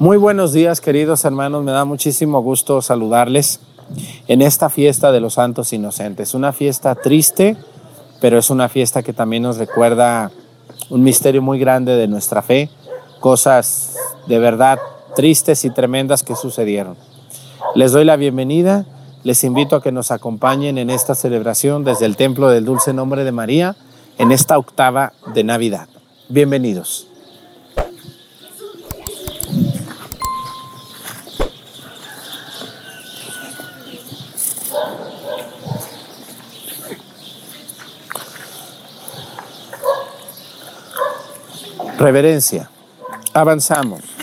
Muy buenos días, queridos hermanos. Me da muchísimo gusto saludarles en esta fiesta de los santos inocentes. Una fiesta triste, pero es una fiesta que también nos recuerda un misterio muy grande de nuestra fe, cosas de verdad tristes y tremendas que sucedieron. Les doy la bienvenida, les invito a que nos acompañen en esta celebración desde el Templo del Dulce Nombre de María en esta octava de Navidad. Bienvenidos. Reverencia. Avanzamos.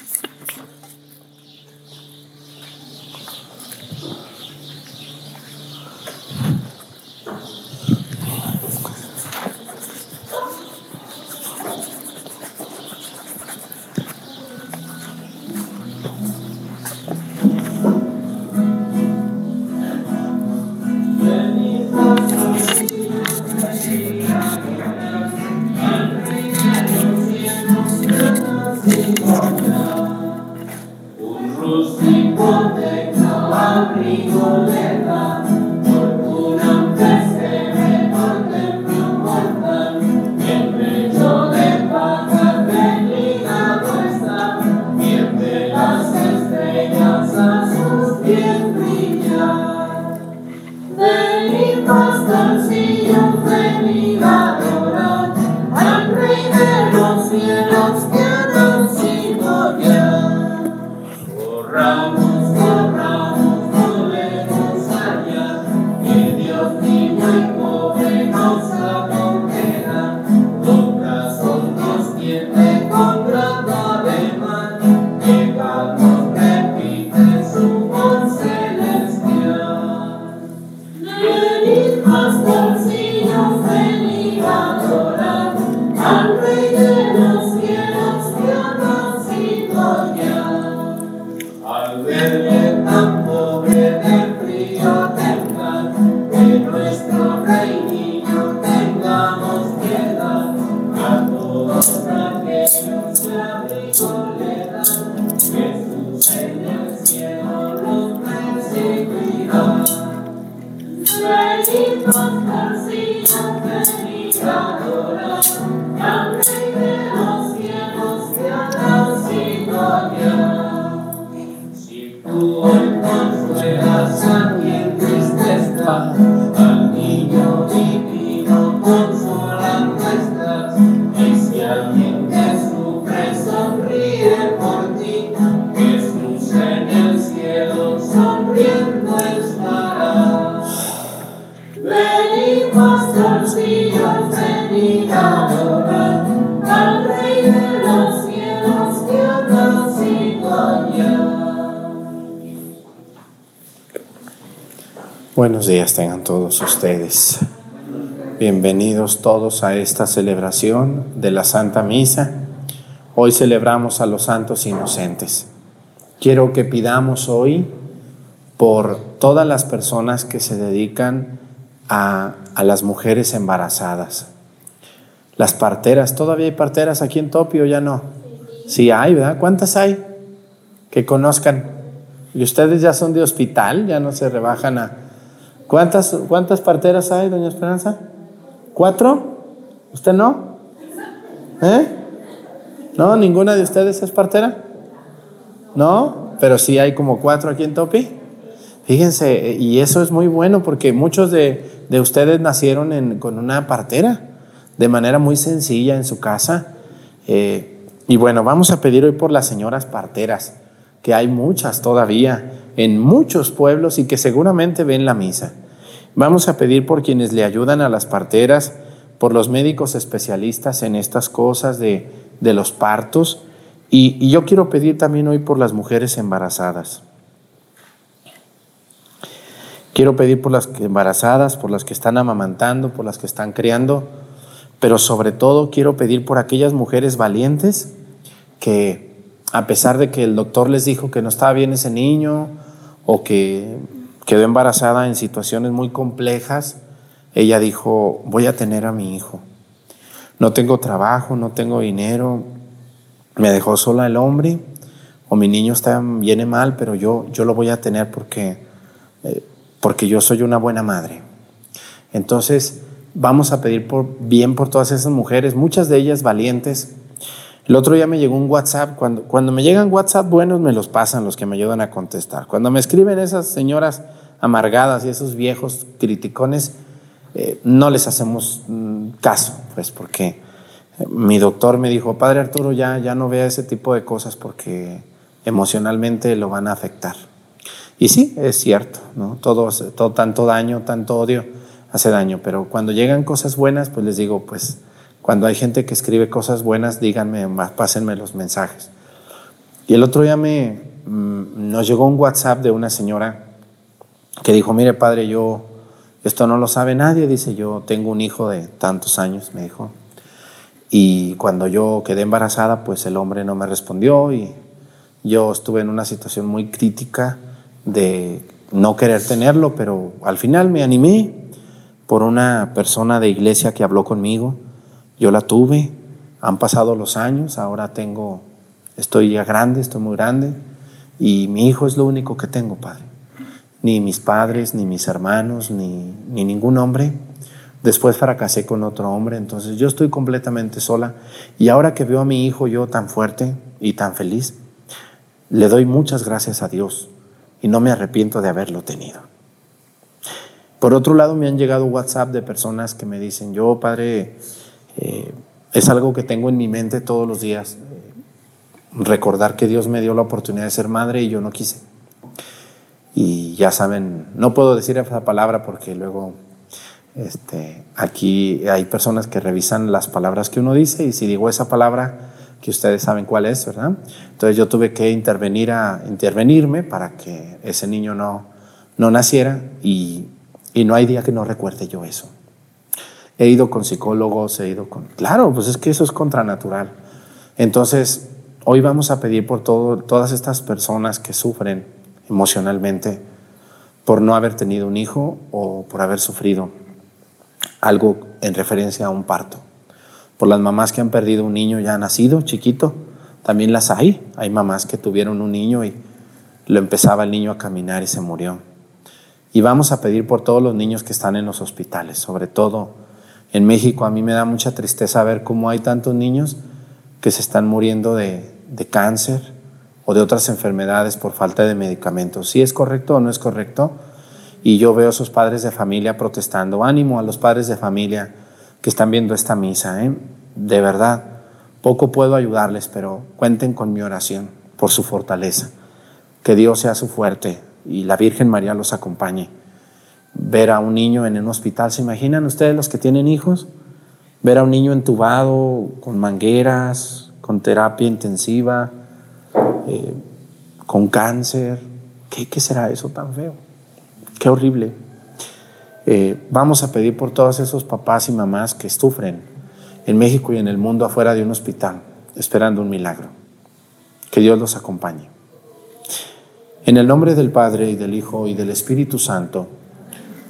Todos ustedes. Bienvenidos todos a esta celebración de la Santa Misa. Hoy celebramos a los santos inocentes. Quiero que pidamos hoy por todas las personas que se dedican a, a las mujeres embarazadas. Las parteras, ¿todavía hay parteras aquí en Topio? Ya no. Sí hay, ¿verdad? ¿Cuántas hay? Que conozcan. ¿Y ustedes ya son de hospital? ¿Ya no se rebajan a, ¿Cuántas, ¿Cuántas parteras hay, doña Esperanza? ¿Cuatro? ¿Usted no? ¿Eh? ¿No? ¿Ninguna de ustedes es partera? ¿No? Pero sí hay como cuatro aquí en Topi. Fíjense, y eso es muy bueno porque muchos de, ustedes nacieron con una partera de manera muy sencilla en su casa. Eh, y bueno, vamos a pedir hoy por las señoras parteras, que hay muchas todavía en muchos pueblos y que seguramente ven la misa. Vamos a pedir por quienes le ayudan a las parteras, por los médicos especialistas en estas cosas de, los partos. Y, yo quiero pedir también hoy por las mujeres embarazadas. Quiero pedir por las embarazadas, por las que están amamantando, por las que están criando, pero sobre todo quiero pedir por aquellas mujeres valientes que a pesar de que el doctor les dijo que no estaba bien ese niño o que quedó embarazada en situaciones muy complejas, ella dijo, voy a tener a mi hijo. No tengo trabajo, no tengo dinero, me dejó sola el hombre, o mi niño está, viene mal, pero yo, yo lo voy a tener porque, eh, porque yo soy una buena madre. Entonces, vamos a pedir por, bien por todas esas mujeres, muchas de ellas valientes. El otro día me llegó un WhatsApp, cuando, cuando me llegan WhatsApp buenos me los pasan los que me ayudan a contestar. Cuando me escriben esas señoras amargadas y esos viejos criticones, eh, no les hacemos mm, caso, pues porque eh, mi doctor me dijo, Padre Arturo, ya, ya no vea ese tipo de cosas porque emocionalmente lo van a afectar. Y sí, es cierto, ¿no? Todo, todo, tanto daño, tanto odio hace daño, pero cuando llegan cosas buenas, pues les digo, pues cuando hay gente que escribe cosas buenas, díganme, pásenme los mensajes. Y el otro día me, mm, nos llegó un WhatsApp de una señora que dijo, mire padre, yo, esto no lo sabe nadie, dice, yo tengo un hijo de tantos años, me dijo. Y cuando yo quedé embarazada, pues el hombre no me respondió y yo estuve en una situación muy crítica de no querer tenerlo, pero al final me animé por una persona de iglesia que habló conmigo. Yo la tuve, han pasado los años, ahora tengo, estoy ya grande, estoy muy grande, y mi hijo es lo único que tengo, Padre. Ni mis padres, ni mis hermanos, ni, ni ningún hombre. Después fracasé con otro hombre, entonces yo estoy completamente sola. Y ahora que veo a mi hijo yo tan fuerte y tan feliz, le doy muchas gracias a Dios y no me arrepiento de haberlo tenido. Por otro lado, me han llegado WhatsApp de personas que me dicen, yo, padre, eh, es algo que tengo en mi mente todos los días, eh, recordar que Dios me dio la oportunidad de ser madre y yo no quise. Y ya saben, no puedo decir esa palabra porque luego este, aquí hay personas que revisan las palabras que uno dice y si digo esa palabra, que ustedes saben cuál es, ¿verdad? Entonces yo tuve que intervenir a, intervenirme para que ese niño no, no naciera y, y no hay día que no recuerde yo eso. He ido con psicólogos, he ido con... Claro, pues es que eso es contranatural. Entonces, hoy vamos a pedir por todo, todas estas personas que sufren emocionalmente por no haber tenido un hijo o por haber sufrido algo en referencia a un parto por las mamás que han perdido un niño ya nacido, chiquito, también las hay. Hay mamás que tuvieron un niño y lo empezaba el niño a caminar y se murió. Y vamos a pedir por todos los niños que están en los hospitales, sobre todo en México. A mí me da mucha tristeza ver cómo hay tantos niños que se están muriendo de, de cáncer o de otras enfermedades por falta de medicamentos. Si es correcto o no es correcto. Y yo veo a esos padres de familia protestando. Ánimo a los padres de familia que están viendo esta misa. ¿eh? De verdad, poco puedo ayudarles, pero cuenten con mi oración por su fortaleza. Que Dios sea su fuerte y la Virgen María los acompañe. Ver a un niño en un hospital, ¿se imaginan ustedes los que tienen hijos? Ver a un niño entubado, con mangueras, con terapia intensiva, eh, con cáncer. ¿Qué, ¿Qué será eso tan feo? Qué horrible. Eh, vamos a pedir por todos esos papás y mamás que sufren en México y en el mundo afuera de un hospital, esperando un milagro. Que Dios los acompañe. En el nombre del Padre y del Hijo y del Espíritu Santo,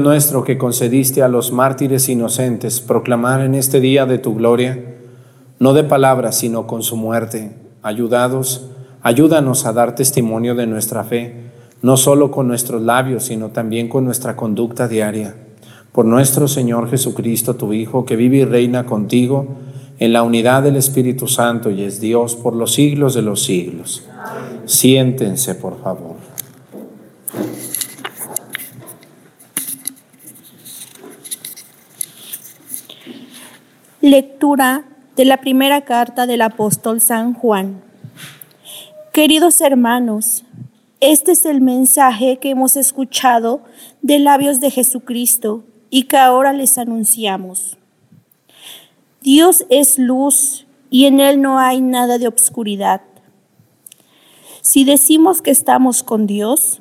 Nuestro que concediste a los mártires inocentes proclamar en este día de tu gloria, no de palabras, sino con su muerte, ayudados, ayúdanos a dar testimonio de nuestra fe, no solo con nuestros labios, sino también con nuestra conducta diaria. Por nuestro Señor Jesucristo, tu Hijo, que vive y reina contigo en la unidad del Espíritu Santo y es Dios por los siglos de los siglos. Siéntense, por favor. Lectura de la primera carta del apóstol San Juan. Queridos hermanos, este es el mensaje que hemos escuchado de labios de Jesucristo y que ahora les anunciamos. Dios es luz y en Él no hay nada de obscuridad. Si decimos que estamos con Dios,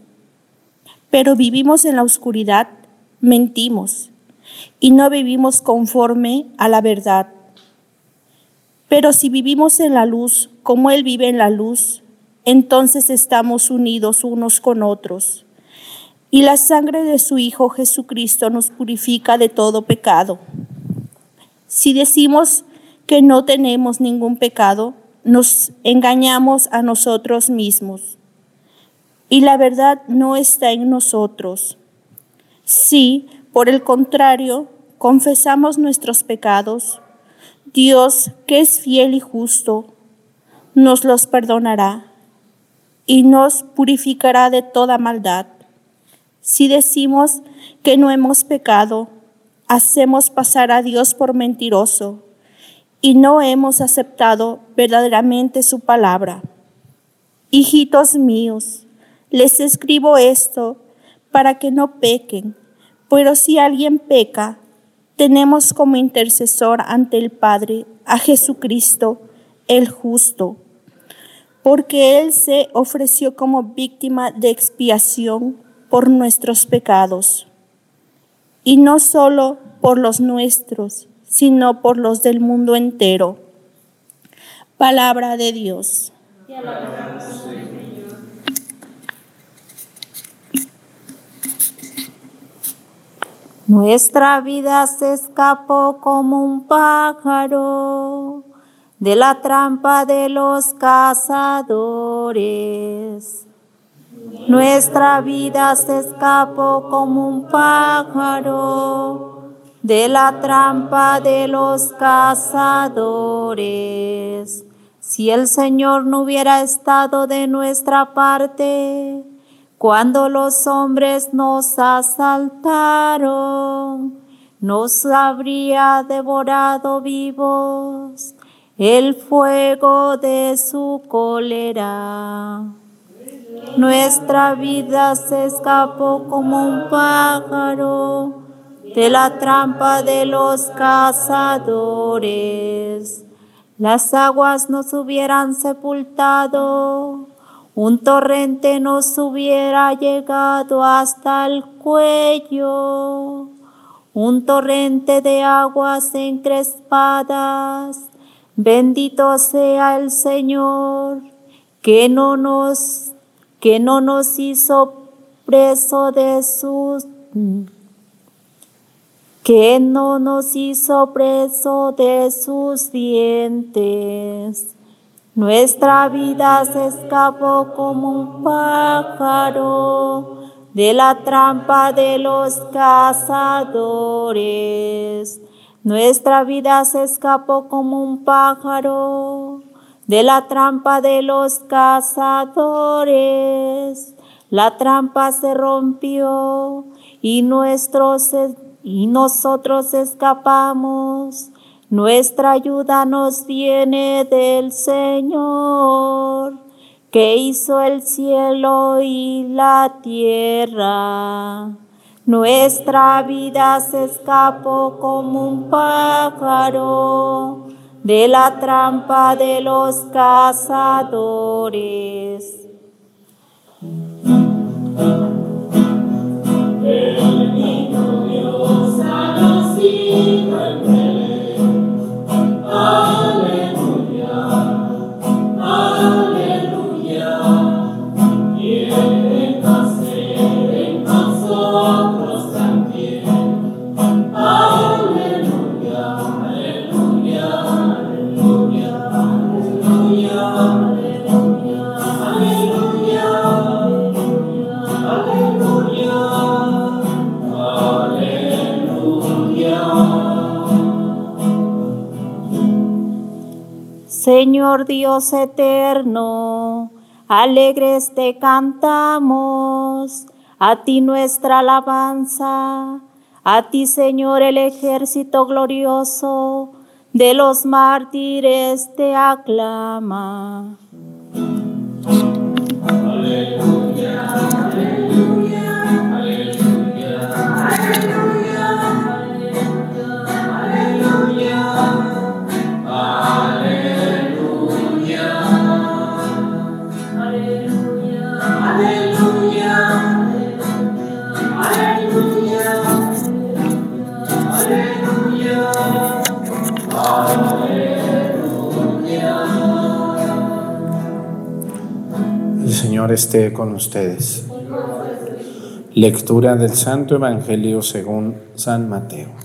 pero vivimos en la oscuridad, mentimos y no vivimos conforme a la verdad. Pero si vivimos en la luz, como Él vive en la luz, entonces estamos unidos unos con otros. Y la sangre de su Hijo Jesucristo nos purifica de todo pecado. Si decimos que no tenemos ningún pecado, nos engañamos a nosotros mismos. Y la verdad no está en nosotros. Sí, por el contrario, confesamos nuestros pecados, Dios, que es fiel y justo, nos los perdonará y nos purificará de toda maldad. Si decimos que no hemos pecado, hacemos pasar a Dios por mentiroso y no hemos aceptado verdaderamente su palabra. Hijitos míos, les escribo esto para que no pequen. Pero si alguien peca, tenemos como intercesor ante el Padre a Jesucristo, el justo, porque Él se ofreció como víctima de expiación por nuestros pecados, y no solo por los nuestros, sino por los del mundo entero. Palabra de Dios. Nuestra vida se escapó como un pájaro de la trampa de los cazadores. Nuestra vida se escapó como un pájaro de la trampa de los cazadores. Si el Señor no hubiera estado de nuestra parte, cuando los hombres nos asaltaron, nos habría devorado vivos el fuego de su cólera. Nuestra vida se escapó como un pájaro de la trampa de los cazadores. Las aguas nos hubieran sepultado un torrente nos hubiera llegado hasta el cuello, un torrente de aguas encrespadas. Bendito sea el Señor, que no nos, que no nos hizo preso de sus que no nos hizo preso de sus dientes. Nuestra vida se escapó como un pájaro de la trampa de los cazadores. Nuestra vida se escapó como un pájaro de la trampa de los cazadores. La trampa se rompió y, nuestros, y nosotros escapamos nuestra ayuda nos viene del Señor, que hizo el cielo y la tierra. Nuestra vida se escapó como un pájaro de la trampa de los cazadores. Señor Dios eterno, alegres te cantamos, a ti nuestra alabanza, a ti Señor el ejército glorioso de los mártires te aclama. Esté con ustedes. Lectura del Santo Evangelio según San Mateo.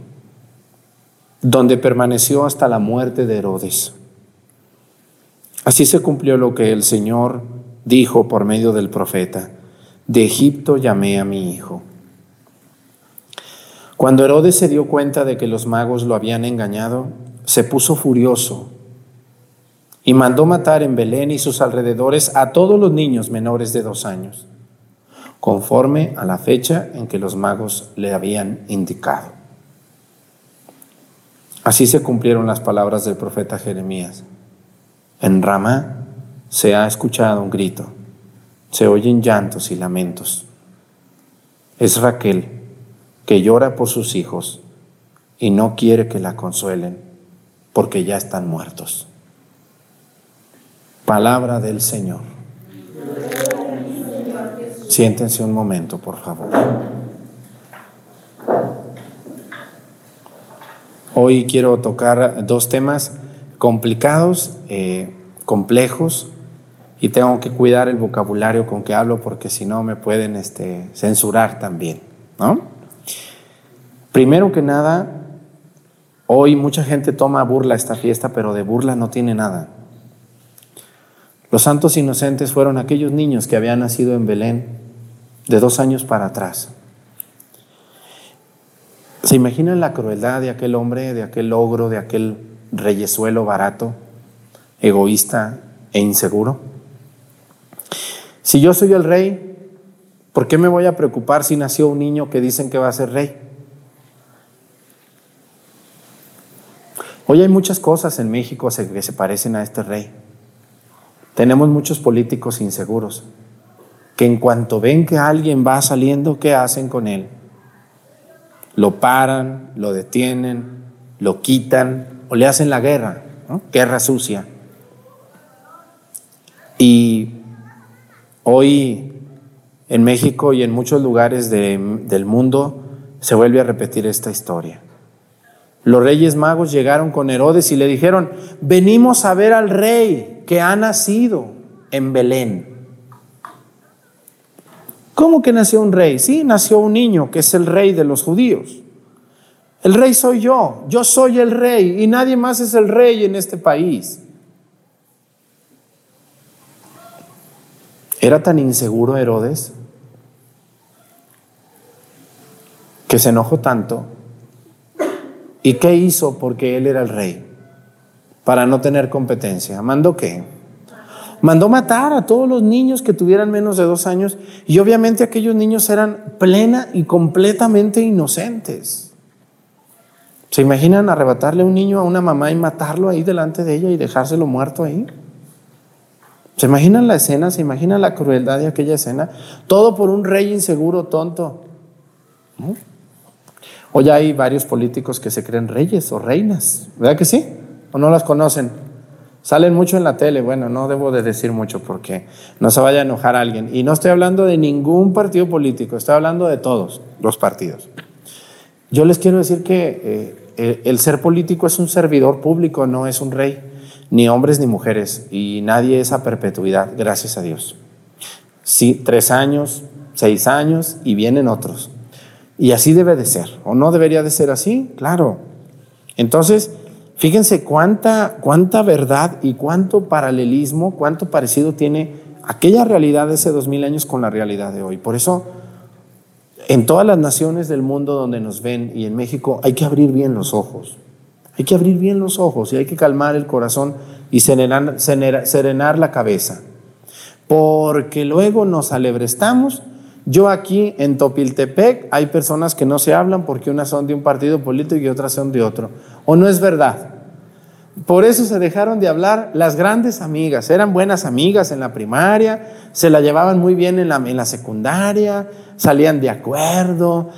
donde permaneció hasta la muerte de Herodes. Así se cumplió lo que el Señor dijo por medio del profeta, de Egipto llamé a mi hijo. Cuando Herodes se dio cuenta de que los magos lo habían engañado, se puso furioso y mandó matar en Belén y sus alrededores a todos los niños menores de dos años, conforme a la fecha en que los magos le habían indicado. Así se cumplieron las palabras del profeta Jeremías. En Ramá se ha escuchado un grito, se oyen llantos y lamentos. Es Raquel que llora por sus hijos y no quiere que la consuelen porque ya están muertos. Palabra del Señor. Siéntense un momento, por favor. Hoy quiero tocar dos temas complicados, eh, complejos, y tengo que cuidar el vocabulario con que hablo porque si no me pueden este, censurar también. ¿no? Primero que nada, hoy mucha gente toma burla esta fiesta, pero de burla no tiene nada. Los santos inocentes fueron aquellos niños que habían nacido en Belén de dos años para atrás. ¿Se imaginan la crueldad de aquel hombre, de aquel ogro, de aquel reyesuelo barato, egoísta e inseguro? Si yo soy el rey, ¿por qué me voy a preocupar si nació un niño que dicen que va a ser rey? Hoy hay muchas cosas en México que se parecen a este rey. Tenemos muchos políticos inseguros que en cuanto ven que alguien va saliendo, ¿qué hacen con él? Lo paran, lo detienen, lo quitan o le hacen la guerra, guerra sucia. Y hoy en México y en muchos lugares del mundo se vuelve a repetir esta historia. Los reyes magos llegaron con Herodes y le dijeron, venimos a ver al rey que ha nacido en Belén. ¿Cómo que nació un rey? Sí, nació un niño que es el rey de los judíos. El rey soy yo, yo soy el rey y nadie más es el rey en este país. ¿Era tan inseguro Herodes que se enojó tanto? ¿Y qué hizo porque él era el rey? Para no tener competencia. ¿Mandó qué? Mandó matar a todos los niños que tuvieran menos de dos años y obviamente aquellos niños eran plena y completamente inocentes. ¿Se imaginan arrebatarle un niño a una mamá y matarlo ahí delante de ella y dejárselo muerto ahí? ¿Se imaginan la escena? ¿Se imaginan la crueldad de aquella escena? Todo por un rey inseguro, tonto. Hoy hay varios políticos que se creen reyes o reinas, ¿verdad que sí? ¿O no las conocen? Salen mucho en la tele, bueno, no debo de decir mucho porque no se vaya a enojar alguien. Y no estoy hablando de ningún partido político, estoy hablando de todos los partidos. Yo les quiero decir que eh, el ser político es un servidor público, no es un rey, ni hombres ni mujeres, y nadie es a perpetuidad, gracias a Dios. Sí, tres años, seis años y vienen otros. Y así debe de ser, o no debería de ser así, claro. Entonces, Fíjense cuánta, cuánta verdad y cuánto paralelismo, cuánto parecido tiene aquella realidad de hace dos mil años con la realidad de hoy. Por eso, en todas las naciones del mundo donde nos ven y en México, hay que abrir bien los ojos. Hay que abrir bien los ojos y hay que calmar el corazón y serenar, serenar la cabeza. Porque luego nos alebrestamos yo aquí en Topiltepec hay personas que no se hablan porque unas son de un partido político y otras son de otro. ¿O no es verdad? Por eso se dejaron de hablar las grandes amigas. Eran buenas amigas en la primaria, se la llevaban muy bien en la, en la secundaria, salían de acuerdo,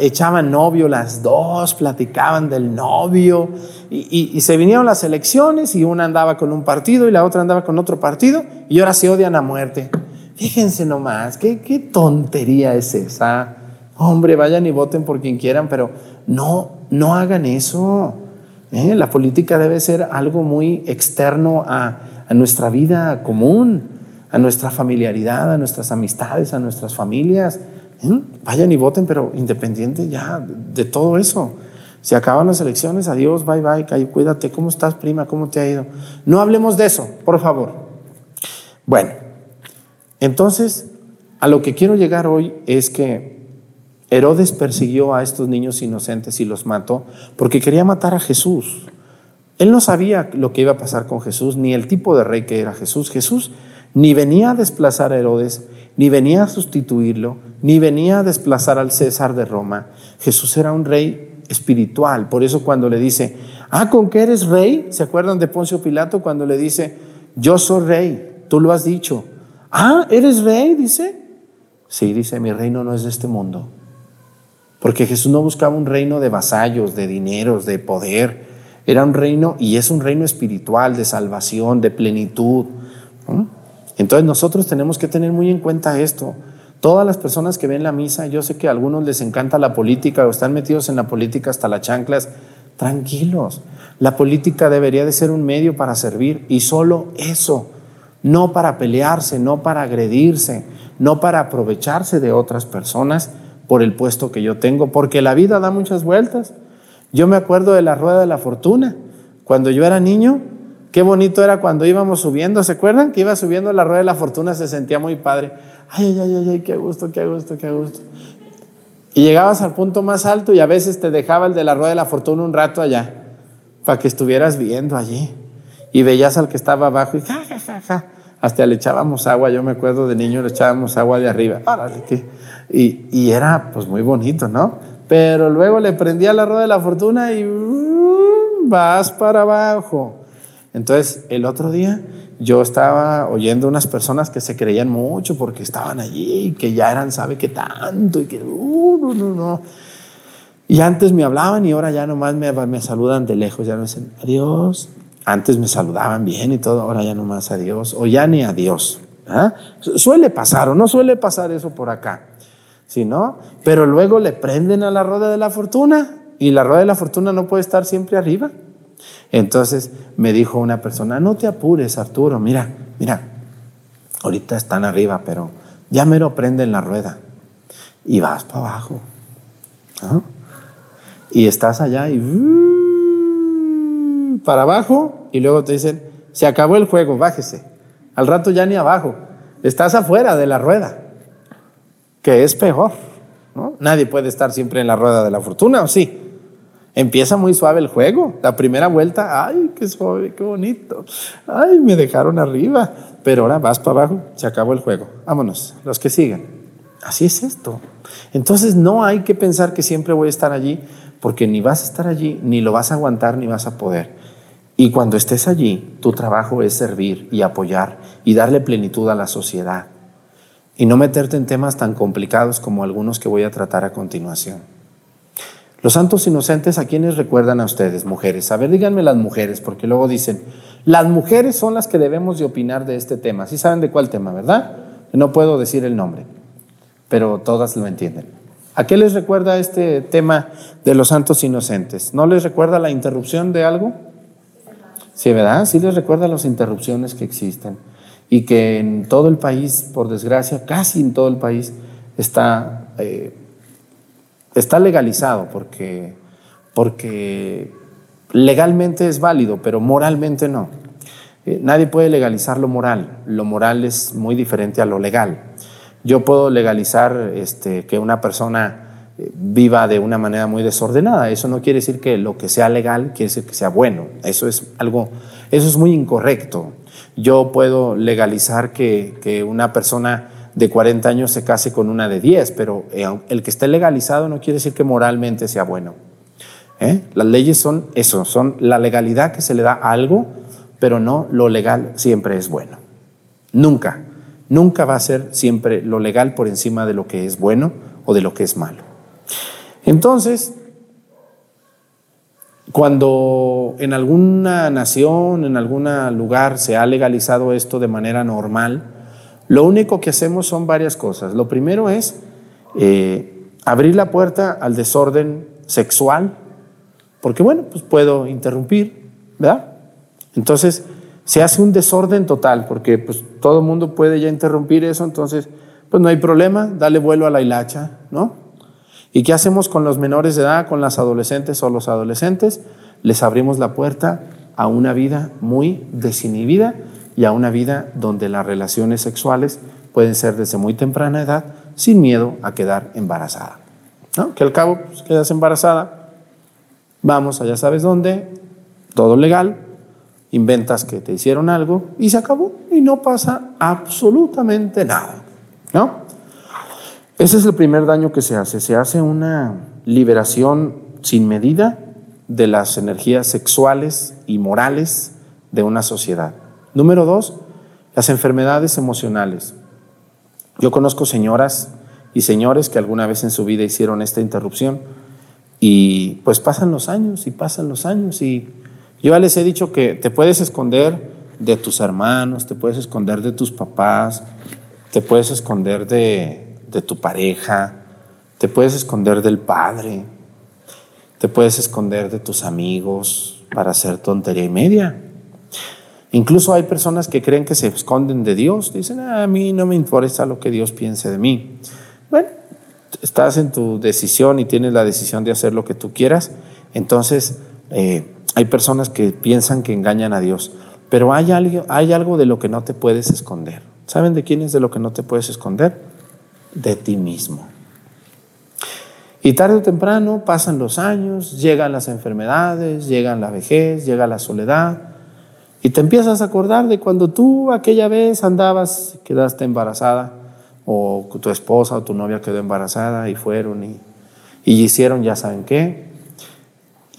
echaban novio las dos, platicaban del novio y, y se vinieron las elecciones y una andaba con un partido y la otra andaba con otro partido y ahora se odian a muerte. Fíjense nomás, ¿qué, qué tontería es esa. Hombre, vayan y voten por quien quieran, pero no, no hagan eso. ¿Eh? La política debe ser algo muy externo a, nuestra vida común, a nuestra familiaridad, a nuestras amistades, a nuestras familias. ¿eh? Vayan y voten, pero independiente ya de todo eso. Se acaban las elecciones, adiós, bye bye, cuídate, ¿cómo estás, prima? ¿Cómo te ha ido? No hablemos de eso, por favor. Bueno, entonces, a lo que quiero llegar hoy es que Herodes persiguió a estos niños inocentes y los mató porque quería matar a Jesús. Él no sabía lo que iba a pasar con Jesús, ni el tipo de rey que era Jesús. Jesús ni venía a desplazar a Herodes, ni venía a sustituirlo, ni venía a desplazar al César de Roma. Jesús era un rey espiritual. Por eso cuando le dice, ah, ¿con qué eres rey? ¿Se acuerdan de Poncio Pilato cuando le dice, yo soy rey, tú lo has dicho? Ah, ¿eres rey? Dice. Sí, dice, mi reino no es de este mundo. Porque Jesús no buscaba un reino de vasallos, de dineros, de poder. Era un reino, y es un reino espiritual, de salvación, de plenitud. Entonces nosotros tenemos que tener muy en cuenta esto. Todas las personas que ven la misa, yo sé que a algunos les encanta la política o están metidos en la política hasta las chanclas, tranquilos. La política debería de ser un medio para servir y solo eso no para pelearse, no para agredirse, no para aprovecharse de otras personas por el puesto que yo tengo, porque la vida da muchas vueltas. Yo me acuerdo de la rueda de la fortuna. Cuando yo era niño, qué bonito era cuando íbamos subiendo. ¿Se acuerdan que iba subiendo la rueda de la fortuna? Se sentía muy padre. Ay, ay, ay, ay, qué gusto, qué gusto, qué gusto. Y llegabas al punto más alto y a veces te dejaba el de la rueda de la fortuna un rato allá, para que estuvieras viendo allí. Y veías al que estaba abajo y ja, ja, ja, ja hasta le echábamos agua, yo me acuerdo de niño le echábamos agua de arriba, y, y era pues muy bonito, ¿no? Pero luego le prendía la rueda de la fortuna y uh, vas para abajo. Entonces, el otro día yo estaba oyendo unas personas que se creían mucho porque estaban allí, que ya eran, sabe qué tanto, y que, uh, no, no, no. Y antes me hablaban y ahora ya nomás me, me saludan de lejos, ya me dicen, adiós, antes me saludaban bien y todo, ahora ya no más a Dios, o ya ni a Dios. ¿ah? Suele pasar, o no suele pasar eso por acá, ¿sí no? Pero luego le prenden a la rueda de la fortuna y la rueda de la fortuna no puede estar siempre arriba. Entonces me dijo una persona, no te apures, Arturo, mira, mira, ahorita están arriba, pero ya me lo prenden la rueda y vas para abajo. Y estás allá y para abajo y luego te dicen, se acabó el juego, bájese. Al rato ya ni abajo, estás afuera de la rueda, que es peor. ¿no? Nadie puede estar siempre en la rueda de la fortuna, ¿o sí? Empieza muy suave el juego. La primera vuelta, ay, qué suave, qué bonito. Ay, me dejaron arriba. Pero ahora vas para abajo, se acabó el juego. Vámonos, los que siguen. Así es esto. Entonces no hay que pensar que siempre voy a estar allí, porque ni vas a estar allí, ni lo vas a aguantar, ni vas a poder. Y cuando estés allí, tu trabajo es servir y apoyar y darle plenitud a la sociedad. Y no meterte en temas tan complicados como algunos que voy a tratar a continuación. Los santos inocentes, ¿a quiénes recuerdan a ustedes, mujeres? A ver, díganme las mujeres, porque luego dicen, las mujeres son las que debemos de opinar de este tema. Sí saben de cuál tema, ¿verdad? No puedo decir el nombre, pero todas lo entienden. ¿A qué les recuerda este tema de los santos inocentes? ¿No les recuerda la interrupción de algo? Sí, ¿verdad? Sí les recuerda las interrupciones que existen y que en todo el país, por desgracia, casi en todo el país, está, eh, está legalizado porque, porque legalmente es válido, pero moralmente no. Eh, nadie puede legalizar lo moral. Lo moral es muy diferente a lo legal. Yo puedo legalizar este, que una persona eh, viva de una manera muy desordenada. Eso no quiere decir que lo que sea legal quiere decir que sea bueno. Eso es algo, eso es muy incorrecto. Yo puedo legalizar que, que una persona de 40 años se case con una de 10, pero eh, el que esté legalizado no quiere decir que moralmente sea bueno. Las leyes son eso, son la legalidad que se le da algo pero no lo legal siempre es bueno. Nunca, nunca va a ser siempre lo legal por encima de lo que es bueno o de lo que es malo. Entonces, cuando en alguna nación, en algún lugar se ha legalizado esto de manera normal, lo único que hacemos son varias cosas. Lo primero es eh, abrir la puerta al desorden sexual, porque bueno, pues puedo interrumpir, ¿verdad? Entonces se hace un desorden total porque pues, todo el mundo puede ya interrumpir eso, entonces pues no hay problema, dale vuelo a la hilacha, ¿no? ¿Y qué hacemos con los menores de edad, con las adolescentes o los adolescentes? Les abrimos la puerta a una vida muy desinhibida y a una vida donde las relaciones sexuales pueden ser desde muy temprana edad sin miedo a quedar embarazada. ¿no? Que al cabo pues, quedas embarazada, vamos allá sabes dónde, todo legal, inventas que te hicieron algo y se acabó y no pasa absolutamente nada, ¿no? Ese es el primer daño que se hace, se hace una liberación sin medida de las energías sexuales y morales de una sociedad. Número dos, las enfermedades emocionales. Yo conozco señoras y señores que alguna vez en su vida hicieron esta interrupción y pues pasan los años y pasan los años y yo ya les he dicho que te puedes esconder de tus hermanos, te puedes esconder de tus papás, te puedes esconder de, tu pareja, te puedes esconder del padre, te puedes esconder de tus amigos para hacer tontería y media. Incluso hay personas que creen que se esconden de Dios, dicen, ah, a mí no me interesa lo que Dios piense de mí. Bueno, estás en tu decisión y tienes la decisión de hacer lo que tú quieras, entonces eh, hay personas que piensan que engañan a Dios, pero hay algo, hay algo de lo que no te puedes esconder. ¿Saben de quién es de lo que no te puedes esconder? De ti mismo. Y tarde o temprano pasan los años, llegan las enfermedades, llegan la vejez, llega la soledad, y te empiezas a acordar de cuando tú aquella vez andabas, quedaste embarazada, o tu esposa o tu novia quedó embarazada y fueron y, y hicieron ya saben qué,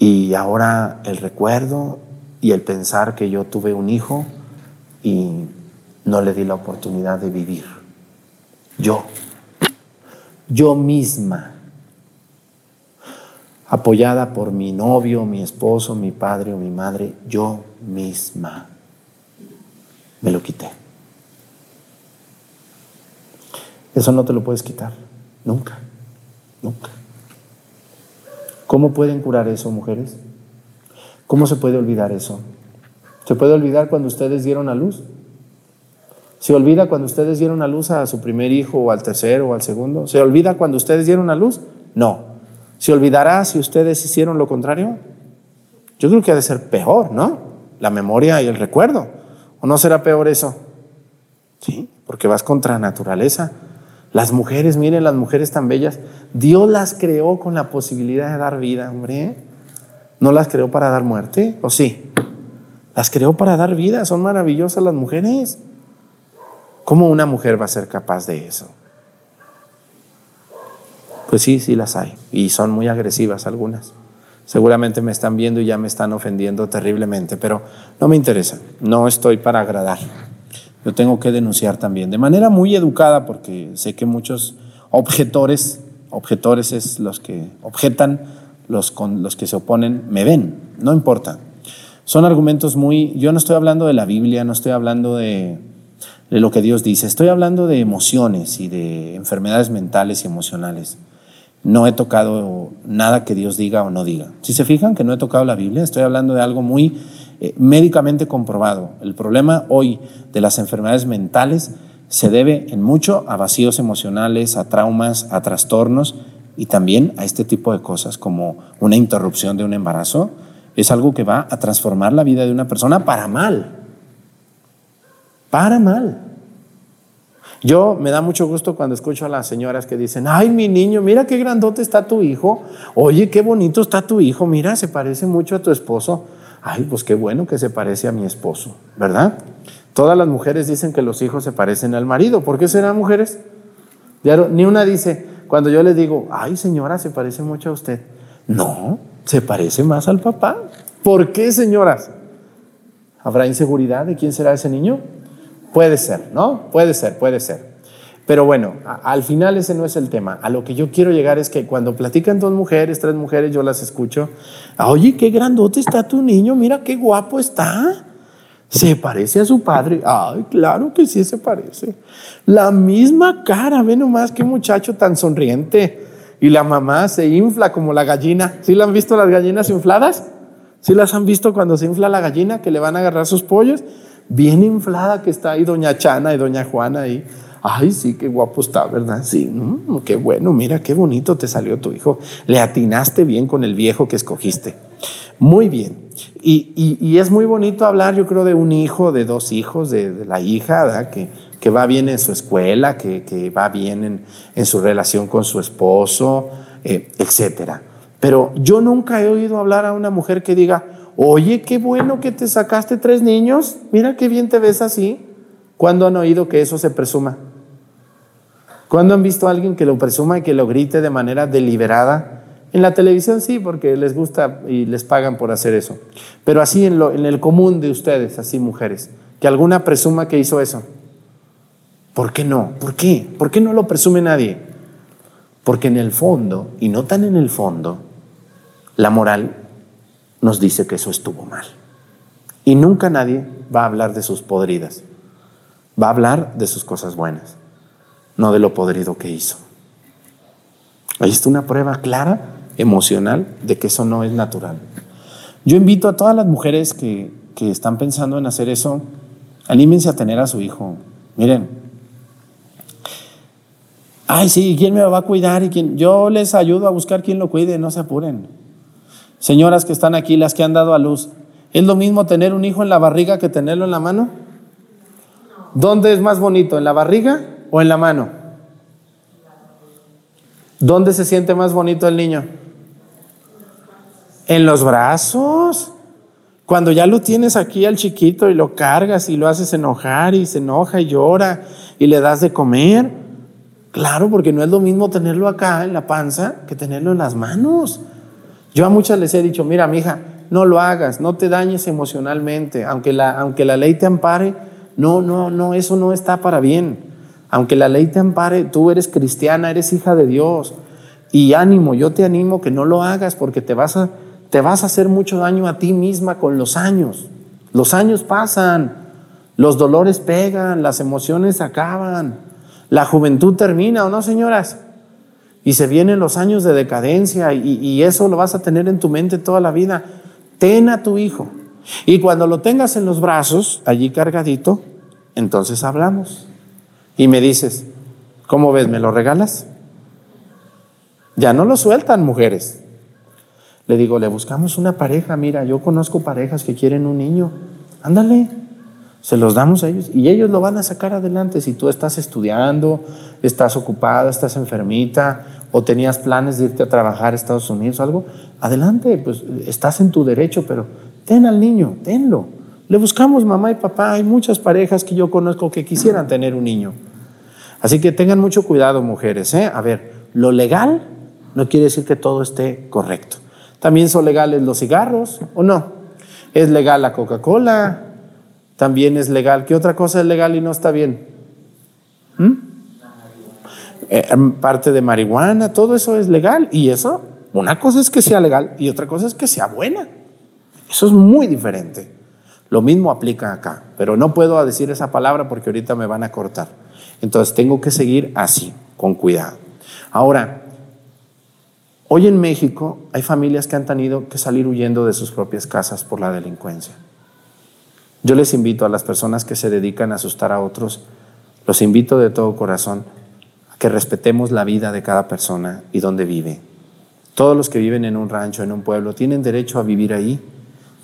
y ahora el recuerdo y el pensar que yo tuve un hijo y no le di la oportunidad de vivir. Yo, yo misma, apoyada por mi novio, mi esposo, mi padre o mi madre, yo misma me lo quité. Eso no te lo puedes quitar, nunca, nunca. ¿Cómo pueden curar eso, mujeres? ¿Cómo se puede olvidar eso? ¿Se puede olvidar cuando ustedes dieron a luz? ¿Se olvida cuando ustedes dieron a luz a su primer hijo o al tercero o al segundo? ¿Se olvida cuando ustedes dieron a luz? No. ¿Se olvidará si ustedes hicieron lo contrario? Yo creo que ha de ser peor, ¿no? La memoria y el recuerdo. ¿O no será peor eso? Sí, porque vas contra naturaleza. Las mujeres, miren las mujeres tan bellas, Dios las creó con la posibilidad de dar vida, hombre. ¿No las creó para dar muerte? ¿O sí? Las creó para dar vida, son maravillosas las mujeres. ¿Cómo una mujer va a ser capaz de eso? Pues sí, sí las hay. Y son muy agresivas algunas. Seguramente me están viendo y ya me están ofendiendo terriblemente, pero no me interesa. No estoy para agradar yo tengo que denunciar también, de manera muy educada, porque sé que muchos objetores, objetores es los que objetan los, con, los que se oponen me ven, no importa. Son argumentos muy, yo no estoy hablando de la Biblia, no estoy hablando de, de lo que Dios dice, estoy hablando de emociones y de enfermedades mentales y emocionales. No he tocado nada que Dios diga o no diga. Si se fijan que no he tocado la Biblia, estoy hablando de algo muy eh, médicamente comprobado. El problema hoy de las enfermedades mentales se debe en mucho a vacíos emocionales, a traumas, a trastornos y también a este tipo de cosas como una interrupción de un embarazo. Es algo que va a transformar la vida de una persona para mal. Para mal. Yo me da mucho gusto cuando escucho a las señoras que dicen, ay, mi niño, mira qué grandote está tu hijo, oye, qué bonito está tu hijo, mira, se parece mucho a tu esposo. Ay, pues qué bueno que se parece a mi esposo, ¿verdad? Todas las mujeres dicen que los hijos se parecen al marido. ¿Por qué serán mujeres? Ni una dice, cuando yo le digo, ay señora, se parece mucho a usted. No, se parece más al papá. ¿Por qué, señoras? ¿Habrá inseguridad de quién será ese niño? Puede ser, ¿no? Puede ser, puede ser. Pero bueno, al final ese no es el tema. A lo que yo quiero llegar es que cuando platican dos mujeres, tres mujeres, yo las escucho. Oye, qué grandote está tu niño, mira qué guapo está. ¿Se parece a su padre? Ay, claro que sí se parece. La misma cara, ve nomás qué muchacho tan sonriente. Y la mamá se infla como la gallina. ¿Sí la han visto las gallinas infladas? ¿Sí las han visto cuando se infla la gallina que le van a agarrar sus pollos? Bien inflada que está ahí doña Chana y doña Juana ahí. Ay, sí, qué guapo está, ¿verdad? Sí, mm, qué bueno, mira, qué bonito te salió tu hijo. Le atinaste bien con el viejo que escogiste. Muy bien. Y, es muy bonito hablar, yo creo, de un hijo, de dos hijos, de, la hija, ¿verdad? Que, que va bien en su escuela, que, va bien en, su relación con su esposo, eh, etcétera. Pero yo nunca he oído hablar a una mujer que diga, Oye, qué bueno que te sacaste tres niños. Mira qué bien te ves así. ¿Cuándo han oído que eso se presuma? ¿Cuándo han visto a alguien que lo presuma y que lo grite de manera deliberada? En la televisión sí, porque les gusta y les pagan por hacer eso. Pero así en, lo, en el común de ustedes, así mujeres, que alguna presuma que hizo eso. ¿Por qué no? ¿Por qué? ¿Por qué no lo presume nadie? Porque en el fondo, y no tan en el fondo, la moral nos dice que eso estuvo mal. Y nunca nadie va a hablar de sus podridas. Va a hablar de sus cosas buenas, no de lo podrido que hizo. Ahí está una prueba clara, emocional, de que eso no es natural. Yo invito a todas las mujeres que, que están pensando en hacer eso, anímense a tener a su hijo. Miren, ay, sí, ¿quién me va a cuidar? y quién? Yo les ayudo a buscar quién lo cuide, no se apuren. Señoras que están aquí, las que han dado a luz, ¿es lo mismo tener un hijo en la barriga que tenerlo en la mano? ¿Dónde es más bonito, en la barriga o en la mano? ¿Dónde se siente más bonito el niño? En los brazos. Cuando ya lo tienes aquí al chiquito y lo cargas y lo haces enojar y se enoja y llora y le das de comer. Claro, porque no es lo mismo tenerlo acá en la panza que tenerlo en las manos. Yo a muchas les he dicho, mira, mi hija, no lo hagas, no te dañes emocionalmente, aunque la, aunque la ley te ampare, no, no, no, eso no está para bien. Aunque la ley te ampare, tú eres cristiana, eres hija de Dios. Y ánimo, yo te animo que no lo hagas porque te vas a, te vas a hacer mucho daño a ti misma con los años. Los años pasan, los dolores pegan, las emociones acaban, la juventud termina, ¿o no, señoras? Y se vienen los años de decadencia y, eso lo vas a tener en tu mente toda la vida. Ten a tu hijo. Y cuando lo tengas en los brazos, allí cargadito, entonces hablamos. Y me dices, ¿cómo ves? ¿Me lo regalas? Ya no lo sueltan mujeres. Le digo, le buscamos una pareja. Mira, yo conozco parejas que quieren un niño. Ándale, se los damos a ellos y ellos lo van a sacar adelante. Si tú estás estudiando, estás ocupada, estás enfermita o tenías planes de irte a trabajar a Estados Unidos algo, adelante, pues estás en tu derecho, pero ten al niño, tenlo. Le buscamos mamá y papá. Hay muchas parejas que yo conozco que quisieran tener un niño. Así que tengan mucho cuidado, mujeres. ¿eh? A ver, lo legal no quiere decir que todo esté correcto. También son legales los cigarros, ¿o no? Es legal la Coca-Cola, también es legal. ¿Qué otra cosa es legal y no está bien? ¿Mm? Eh, parte de marihuana, todo eso es legal y eso Una cosa es que sea legal y otra cosa es que sea buena. Eso es muy diferente. Lo mismo aplica acá, pero no puedo decir esa palabra porque ahorita me van a cortar. Entonces tengo que seguir así, con cuidado. Ahora, hoy en México hay familias que han tenido que salir huyendo de sus propias casas por la delincuencia. Yo les invito a las personas que se dedican a asustar a otros, los invito de todo corazón a que respetemos la vida de cada persona y donde vive. Todos los que viven en un rancho, en un pueblo, tienen derecho a vivir ahí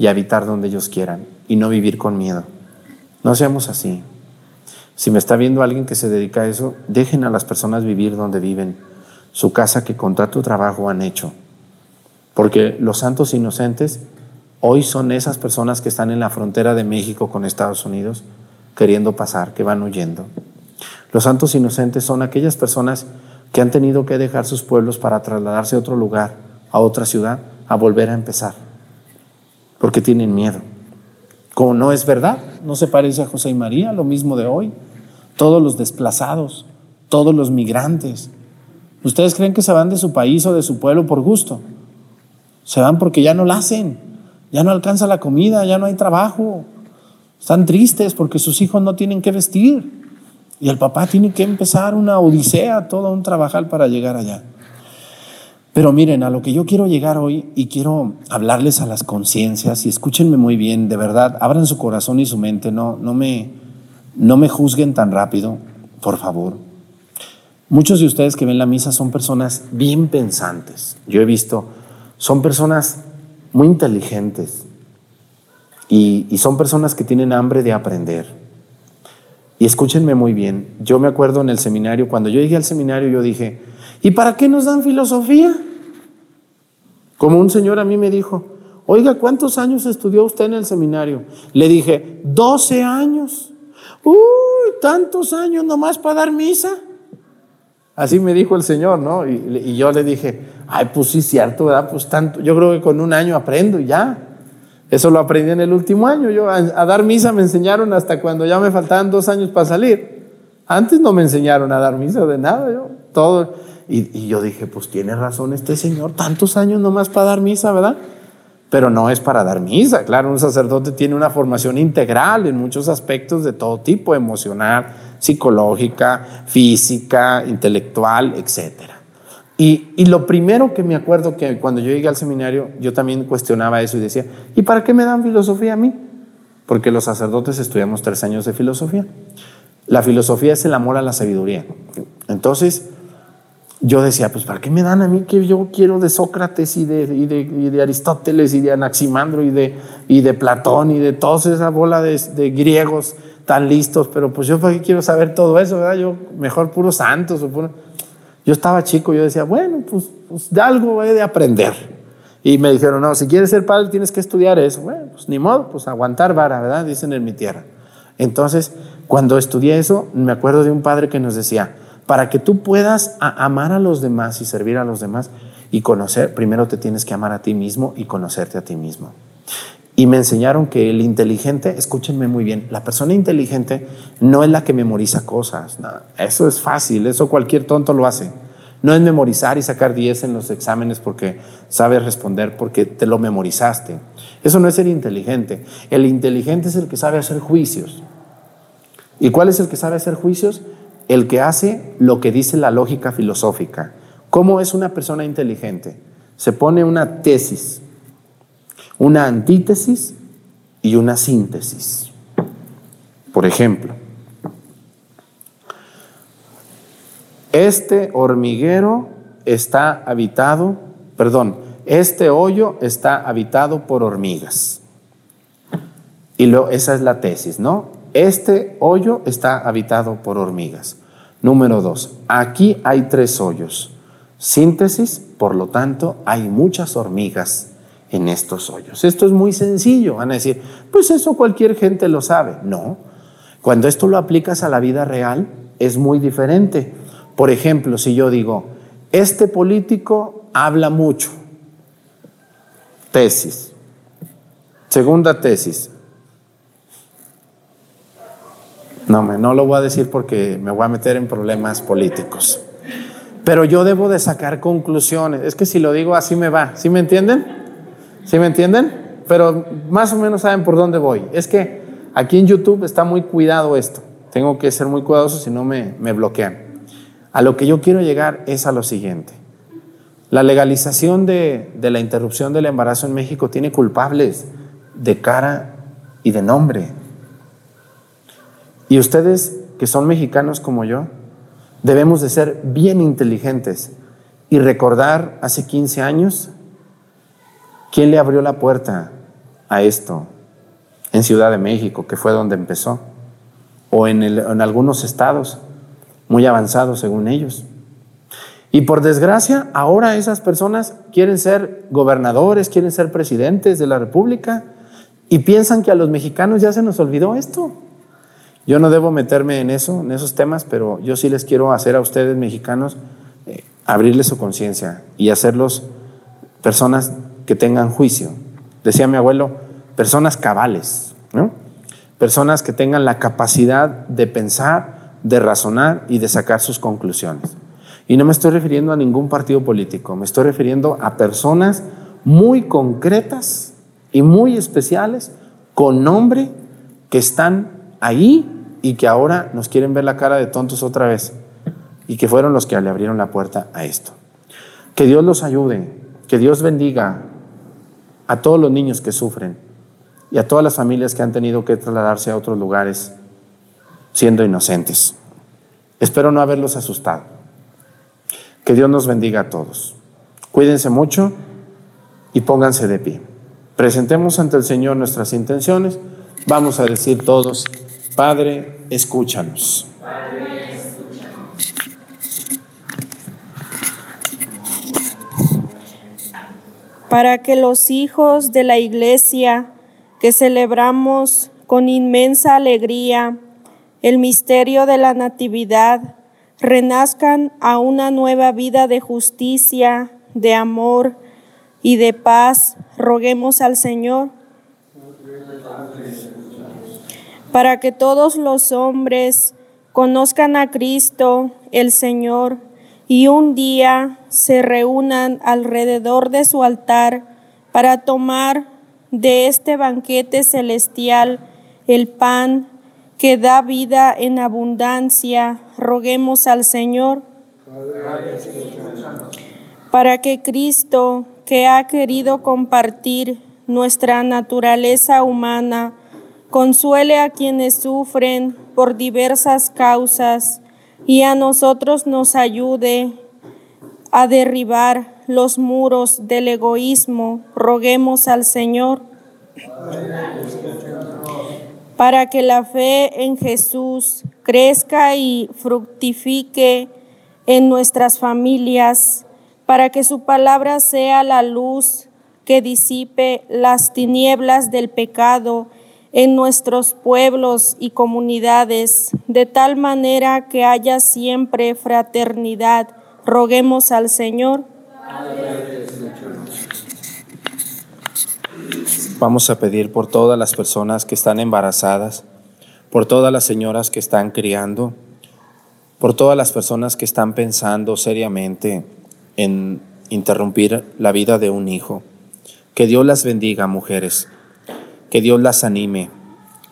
y habitar donde ellos quieran y no vivir con miedo. No seamos así. Si me está viendo alguien que se dedica a eso, dejen a las personas vivir donde viven, su casa que con trabajo han hecho. Porque los santos inocentes hoy son esas personas que están en la frontera de México con Estados Unidos queriendo pasar, que van huyendo. Los santos inocentes son aquellas personas que han tenido que dejar sus pueblos para trasladarse a otro lugar, a otra ciudad, a volver a empezar porque tienen miedo. Como no es verdad, no se parece a José y María, lo mismo de hoy. Todos los desplazados, todos los migrantes. ¿Ustedes creen que se van de su país o de su pueblo por gusto? Se van porque ya no la hacen, ya no alcanza la comida, ya no hay trabajo. Están tristes porque sus hijos no tienen que vestir. Y el papá tiene que empezar una odisea, todo un trabajar para llegar allá. Pero miren, a lo que yo quiero llegar hoy y quiero hablarles a las conciencias y escúchenme muy bien, de verdad, abran su corazón y su mente, no, no, me, no me juzguen tan rápido, por favor. Muchos de ustedes que ven la misa son personas bien pensantes. Yo he visto, son personas muy inteligentes y, son personas que tienen hambre de aprender. Y escúchenme muy bien, yo me acuerdo en el seminario, cuando yo llegué al seminario yo dije, ¿Y para qué nos dan filosofía? Como un señor a mí me dijo, oiga, ¿cuántos años estudió usted en el seminario? Le dije, 12 años. Uy, tantos años nomás para dar misa. Así me dijo el Señor, ¿no? Y, yo le dije, ay, pues sí, cierto, ¿verdad? Pues tanto, yo creo que con un año aprendo y ya. Eso lo aprendí en el último año. Yo a, a dar misa me enseñaron hasta cuando ya me faltaban dos años para salir. Antes no me enseñaron a dar misa de nada, yo todo. Y, yo dije, pues tiene razón este señor, tantos años nomás para dar misa, ¿verdad? Pero no es para dar misa, claro, un sacerdote tiene una formación integral en muchos aspectos de todo tipo, emocional, psicológica, física, intelectual, etc. Y, y, lo primero que me acuerdo que cuando yo llegué al seminario, yo también cuestionaba eso y decía, ¿y para qué me dan filosofía a mí? Porque los sacerdotes estudiamos tres años de filosofía. La filosofía es el amor a la sabiduría. Entonces, yo decía, pues ¿para qué me dan a mí que yo quiero de Sócrates y de, y de, Aristóteles y de Anaximandro y de, y de Platón y de toda esa bola de, griegos tan listos? Pero pues yo para qué quiero saber todo eso, ¿verdad? Yo mejor puros santos. O puro... Yo estaba chico, yo decía, bueno, pues, pues de algo he de aprender. Y me dijeron, no, si quieres ser padre tienes que estudiar eso. Bueno, pues ni modo, pues aguantar vara, ¿verdad? Dicen en mi tierra. Entonces, cuando estudié eso, me acuerdo de un padre que nos decía, para que tú puedas amar a los demás y servir a los demás y conocer, primero te tienes que amar a ti mismo y conocerte a ti mismo. Y me enseñaron que el inteligente, escúchenme muy bien, la persona inteligente no es la que memoriza cosas. eso es fácil, eso cualquier tonto lo hace. No es memorizar y sacar 10 en los exámenes porque sabes responder, porque te lo memorizaste. Eso no es ser inteligente. El inteligente es el que sabe hacer juicios. ¿Y cuál es el que sabe hacer juicios? El que hace lo que dice la lógica filosófica. ¿Cómo es una persona inteligente? Se pone una tesis, una antítesis y una síntesis. Por ejemplo, este hormiguero está habitado, perdón, este hoyo está habitado por hormigas. Y lo, esa es la tesis, ¿no? Este hoyo está habitado por hormigas. Número dos, aquí hay tres hoyos. Síntesis, por lo tanto, hay muchas hormigas en estos hoyos. Esto es muy sencillo. Van a decir, pues eso cualquier gente lo sabe. No. Cuando esto lo aplicas a la vida real, es muy diferente. Por ejemplo, si yo digo, este político habla mucho. Tesis. Segunda tesis, No, no lo voy a decir porque me voy a meter en problemas políticos. Pero yo debo de sacar conclusiones. Es que si lo digo así me va. ¿Sí me entienden? ¿Sí me entienden? Pero más o menos saben por dónde voy. Es que aquí en YouTube está muy cuidado esto. Tengo que ser muy cuidadoso si no me, me bloquean. A lo que yo quiero llegar es a lo siguiente. La legalización de, de la interrupción del embarazo en México tiene culpables de cara y de nombre. Y ustedes que son mexicanos como yo, debemos de ser bien inteligentes y recordar hace 15 años quién le abrió la puerta a esto en Ciudad de México, que fue donde empezó, o en, en algunos estados muy avanzados según ellos. Y por desgracia, ahora esas personas quieren ser gobernadores, quieren ser presidentes de la República y piensan que a los mexicanos ya se nos olvidó esto. Yo no debo meterme en eso, en esos temas, pero yo sí les quiero hacer a ustedes mexicanos eh, abrirles su conciencia y hacerlos personas que tengan juicio. Decía mi abuelo, personas cabales, ¿no? Personas que tengan la capacidad de pensar, de razonar y de sacar sus conclusiones. Y no me estoy refiriendo a ningún partido político, me estoy refiriendo a personas muy concretas y muy especiales, con nombre, que están ahí y que ahora nos quieren ver la cara de tontos otra vez y que fueron los que le abrieron la puerta a esto. Que Dios los ayude, que Dios bendiga a todos los niños que sufren y a todas las familias que han tenido que trasladarse a otros lugares siendo inocentes. Espero no haberlos asustado. Que Dios nos bendiga a todos. Cuídense mucho y pónganse de pie. Presentemos ante el Señor nuestras intenciones. Vamos a decir todos, Padre, escúchanos. Para que los hijos de la iglesia que celebramos con inmensa alegría el misterio de la Natividad, renazcan a una nueva vida de justicia, de amor y de paz, roguemos al Señor para que todos los hombres conozcan a Cristo, el Señor, y un día se reúnan alrededor de su altar para tomar de este banquete celestial el pan que da vida en abundancia. Roguemos al Señor para que Cristo, que ha querido compartir nuestra naturaleza humana, consuele a quienes sufren por diversas causas y a nosotros nos ayude a derribar los muros del egoísmo. Roguemos al Señor para que la fe en Jesús crezca y fructifique en nuestras familias, para que su palabra sea la luz que disipe las tinieblas del pecado en nuestros pueblos y comunidades, de tal manera que haya siempre fraternidad. Roguemos al Señor. Vamos a pedir por todas las personas que están embarazadas, por todas las señoras que están criando, por todas las personas que están pensando seriamente en interrumpir la vida de un hijo. Que Dios las bendiga, mujeres que Dios las anime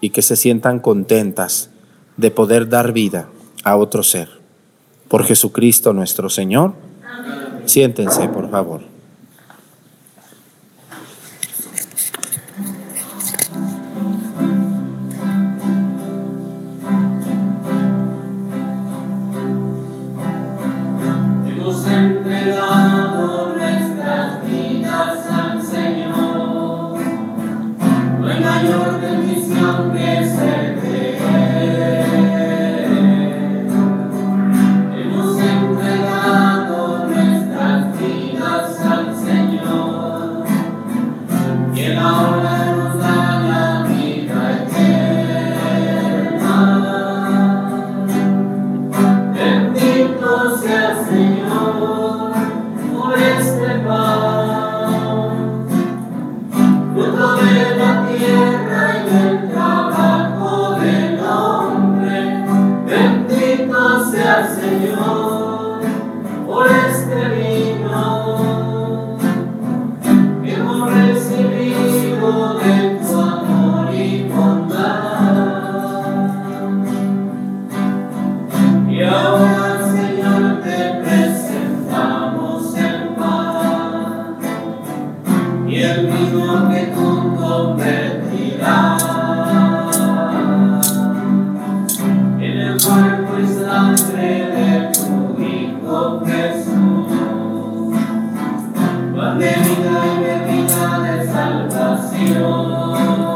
y que se sientan contentas de poder dar vida a otro ser. Por Jesucristo nuestro Señor. Siéntense, por favor. Oren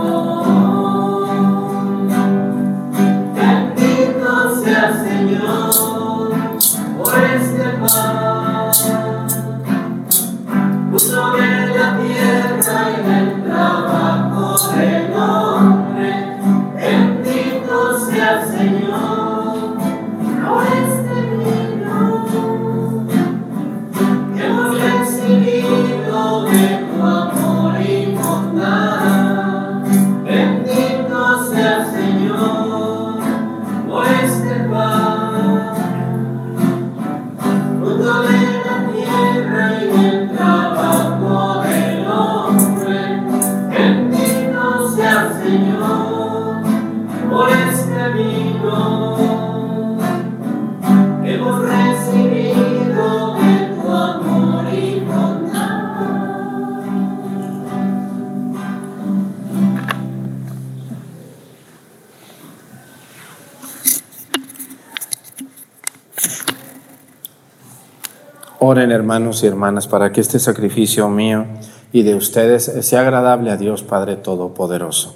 hermanos y hermanas para que este sacrificio mío y de ustedes sea agradable a Dios Padre Todopoderoso.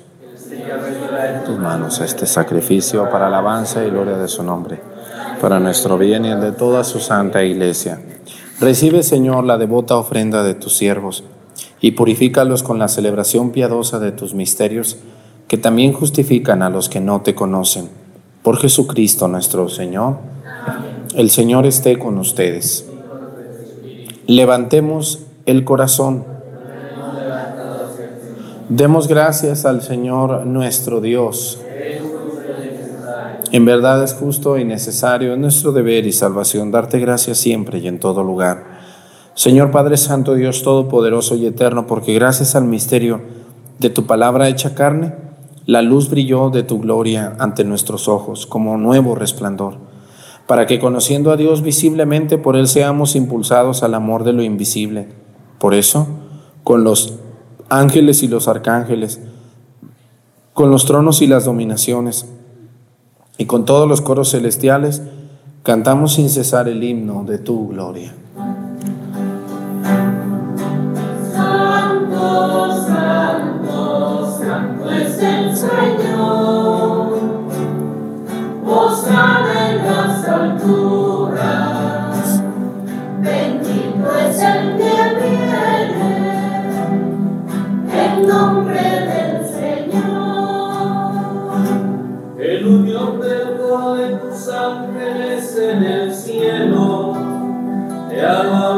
Tus manos este sacrificio para alabanza y gloria de su nombre, para nuestro bien y el de toda su santa iglesia. Recibe, Señor, la devota ofrenda de tus siervos y purifícalos con la celebración piadosa de tus misterios, que también justifican a los que no te conocen. Por Jesucristo nuestro Señor. El Señor esté con ustedes. Levantemos el corazón. Demos gracias al Señor nuestro Dios. En verdad es justo y necesario, es nuestro deber y salvación darte gracias siempre y en todo lugar. Señor Padre Santo, Dios Todopoderoso y Eterno, porque gracias al misterio de tu palabra hecha carne, la luz brilló de tu gloria ante nuestros ojos como nuevo resplandor para que conociendo a Dios visiblemente por Él seamos impulsados al amor de lo invisible. Por eso, con los ángeles y los arcángeles, con los tronos y las dominaciones, y con todos los coros celestiales, cantamos sin cesar el himno de tu gloria. Santo, santo, santo es el Señor. las alturas. Bendito es el que viene en nombre del Señor. El unión del de tus ángeles en el cielo. Te alaba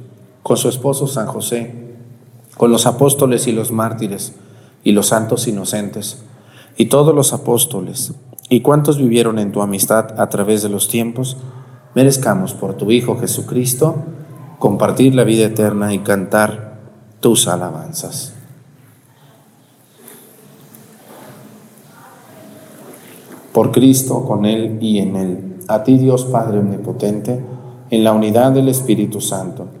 con su esposo San José, con los apóstoles y los mártires y los santos inocentes, y todos los apóstoles, y cuantos vivieron en tu amistad a través de los tiempos, merezcamos por tu Hijo Jesucristo compartir la vida eterna y cantar tus alabanzas. Por Cristo, con Él y en Él, a ti Dios Padre Omnipotente, en la unidad del Espíritu Santo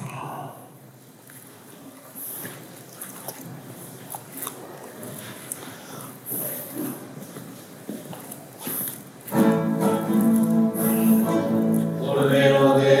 Él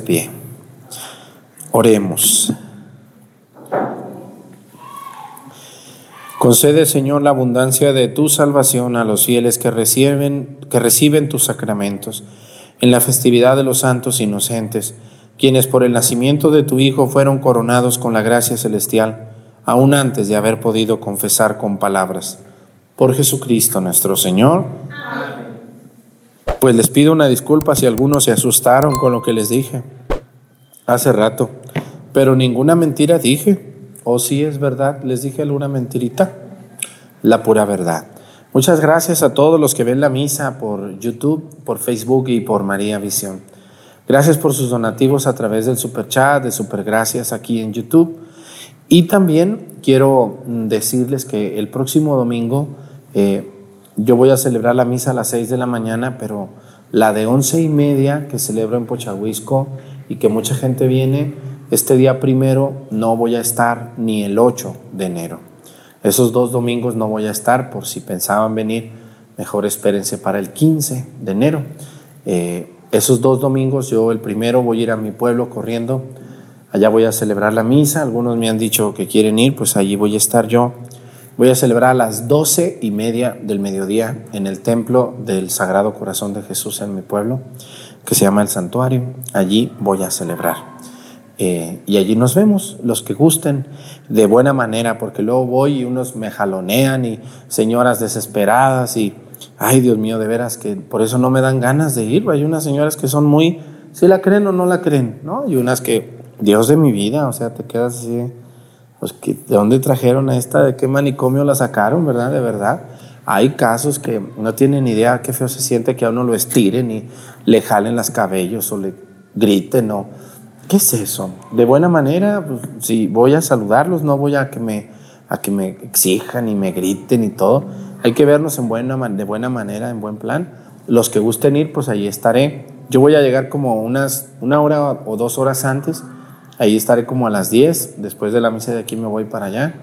Pie. Oremos. Concede, Señor, la abundancia de tu salvación a los fieles que reciben, que reciben tus sacramentos en la festividad de los santos inocentes, quienes por el nacimiento de tu Hijo fueron coronados con la gracia celestial, aún antes de haber podido confesar con palabras. Por Jesucristo nuestro Señor. Pues les pido una disculpa si algunos se asustaron con lo que les dije hace rato, pero ninguna mentira dije. O si es verdad, les dije alguna mentirita, la pura verdad. Muchas gracias a todos los que ven la misa por YouTube, por Facebook y por María Visión. Gracias por sus donativos a través del super chat, de super gracias aquí en YouTube. Y también quiero decirles que el próximo domingo eh, yo voy a celebrar la misa a las 6 de la mañana, pero la de once y media que celebro en Pochahuisco y que mucha gente viene, este día primero no voy a estar ni el 8 de enero. Esos dos domingos no voy a estar, por si pensaban venir, mejor espérense para el 15 de enero. Eh, esos dos domingos, yo el primero voy a ir a mi pueblo corriendo, allá voy a celebrar la misa, algunos me han dicho que quieren ir, pues allí voy a estar yo. Voy a celebrar a las doce y media del mediodía en el templo del Sagrado Corazón de Jesús en mi pueblo, que se llama el Santuario. Allí voy a celebrar. Eh, y allí nos vemos, los que gusten, de buena manera, porque luego voy y unos me jalonean y señoras desesperadas y, ay Dios mío, de veras que por eso no me dan ganas de ir. Hay unas señoras que son muy, si la creen o no la creen, ¿no? Y unas que, Dios de mi vida, o sea, te quedas así pues, ¿de dónde trajeron a esta? ¿De qué manicomio la sacaron, verdad? De verdad. Hay casos que no tienen idea qué feo se siente que a uno lo estiren y le jalen las cabellos o le griten o... ¿Qué es eso? De buena manera, pues, si voy a saludarlos, no voy a que me, a que me exijan y me griten y todo. Hay que vernos en buena, de buena manera, en buen plan. Los que gusten ir, pues ahí estaré. Yo voy a llegar como unas, una hora o dos horas antes Ahí estaré como a las 10, después de la misa de aquí me voy para allá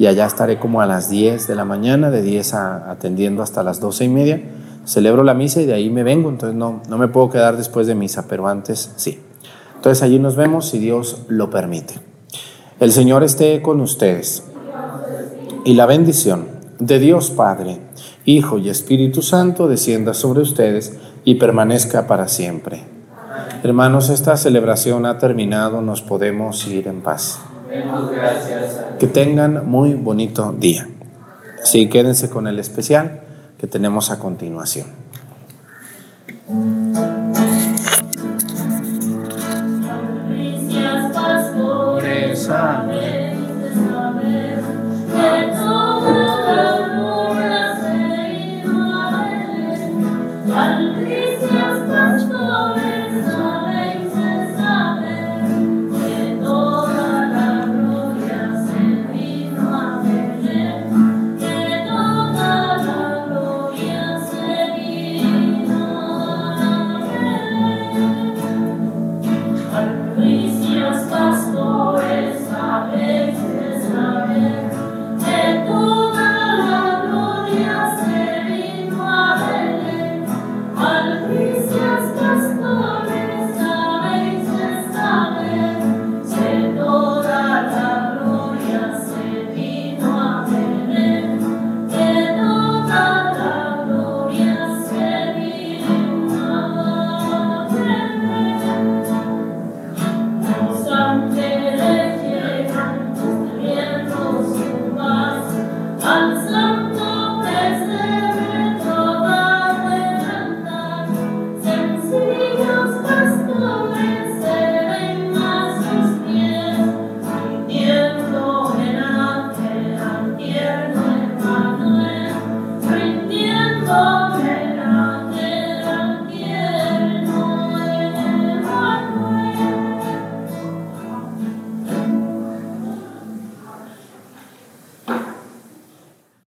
y allá estaré como a las 10 de la mañana, de 10 a, atendiendo hasta las 12 y media. Celebro la misa y de ahí me vengo, entonces no, no me puedo quedar después de misa, pero antes sí. Entonces allí nos vemos si Dios lo permite. El Señor esté con ustedes y la bendición de Dios Padre, Hijo y Espíritu Santo descienda sobre ustedes y permanezca para siempre. Hermanos, esta celebración ha terminado, nos podemos ir en paz. Que tengan muy bonito día. Sí, quédense con el especial que tenemos a continuación.